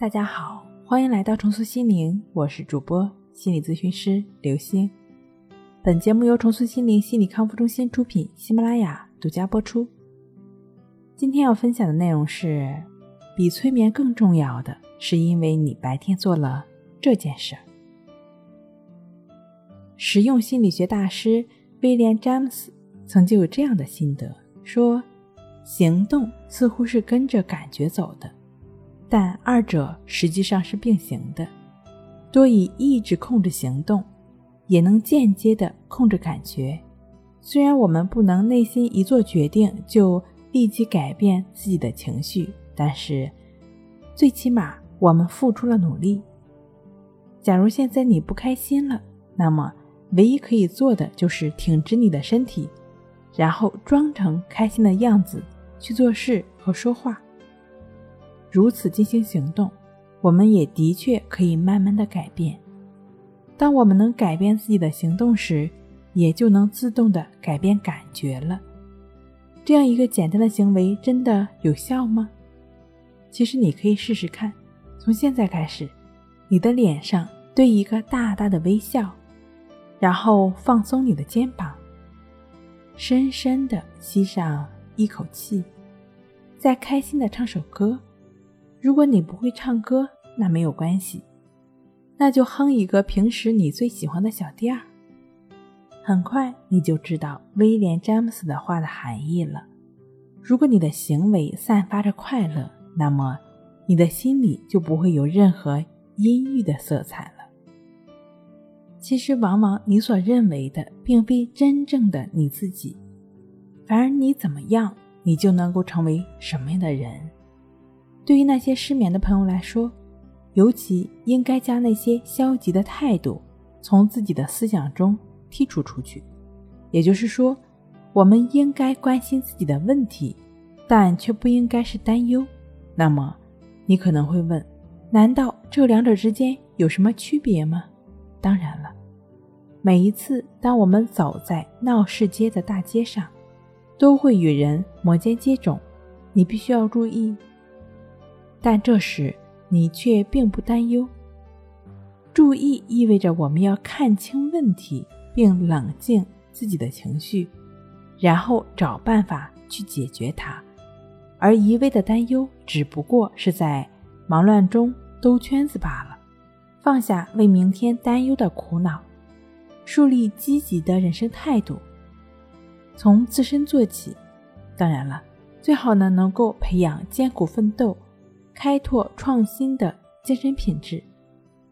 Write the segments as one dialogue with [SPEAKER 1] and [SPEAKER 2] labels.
[SPEAKER 1] 大家好，欢迎来到重塑心灵，我是主播心理咨询师刘星。本节目由重塑心灵心理康复中心出品，喜马拉雅独家播出。今天要分享的内容是：比催眠更重要的是，因为你白天做了这件事。实用心理学大师威廉·詹姆斯曾经有这样的心得，说：行动似乎是跟着感觉走的。但二者实际上是并行的，多以意志控制行动，也能间接的控制感觉。虽然我们不能内心一做决定就立即改变自己的情绪，但是最起码我们付出了努力。假如现在你不开心了，那么唯一可以做的就是挺直你的身体，然后装成开心的样子去做事和说话。如此进行行动，我们也的确可以慢慢的改变。当我们能改变自己的行动时，也就能自动的改变感觉了。这样一个简单的行为真的有效吗？其实你可以试试看。从现在开始，你的脸上堆一个大大的微笑，然后放松你的肩膀，深深的吸上一口气，再开心的唱首歌。如果你不会唱歌，那没有关系，那就哼一个平时你最喜欢的小调。很快你就知道威廉·詹姆斯的话的含义了。如果你的行为散发着快乐，那么你的心里就不会有任何阴郁的色彩了。其实，往往你所认为的，并非真正的你自己，反而你怎么样，你就能够成为什么样的人。对于那些失眠的朋友来说，尤其应该将那些消极的态度从自己的思想中剔除出去。也就是说，我们应该关心自己的问题，但却不应该是担忧。那么，你可能会问：难道这两者之间有什么区别吗？当然了，每一次当我们走在闹市街的大街上，都会与人摩肩接踵，你必须要注意。但这时你却并不担忧。注意意味着我们要看清问题，并冷静自己的情绪，然后找办法去解决它。而一味的担忧，只不过是在忙乱中兜圈子罢了。放下为明天担忧的苦恼，树立积极的人生态度，从自身做起。当然了，最好呢能够培养艰苦奋斗。开拓创新的精神品质，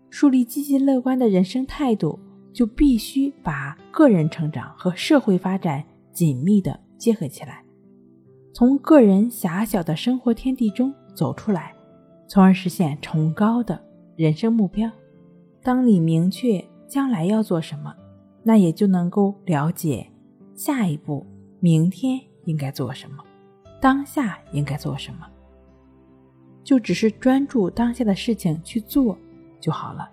[SPEAKER 1] 树立积极乐观的人生态度，就必须把个人成长和社会发展紧密的结合起来，从个人狭小的生活天地中走出来，从而实现崇高的人生目标。当你明确将来要做什么，那也就能够了解下一步明天应该做什么，当下应该做什么。就只是专注当下的事情去做就好了。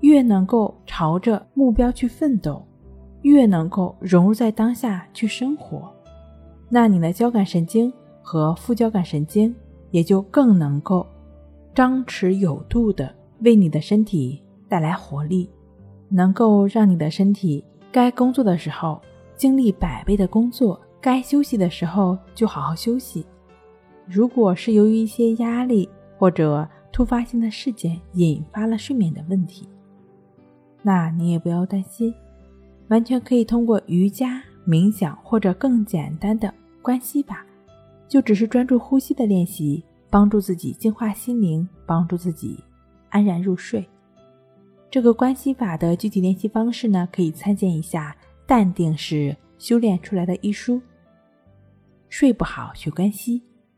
[SPEAKER 1] 越能够朝着目标去奋斗，越能够融入在当下去生活，那你的交感神经和副交感神经也就更能够张弛有度的为你的身体带来活力，能够让你的身体该工作的时候精力百倍的工作，该休息的时候就好好休息。如果是由于一些压力或者突发性的事件引发了睡眠的问题，那你也不要担心，完全可以通过瑜伽、冥想或者更简单的关系法，就只是专注呼吸的练习，帮助自己净化心灵，帮助自己安然入睡。这个关系法的具体练习方式呢，可以参见一下《淡定是修炼出来的》一书。睡不好学关系。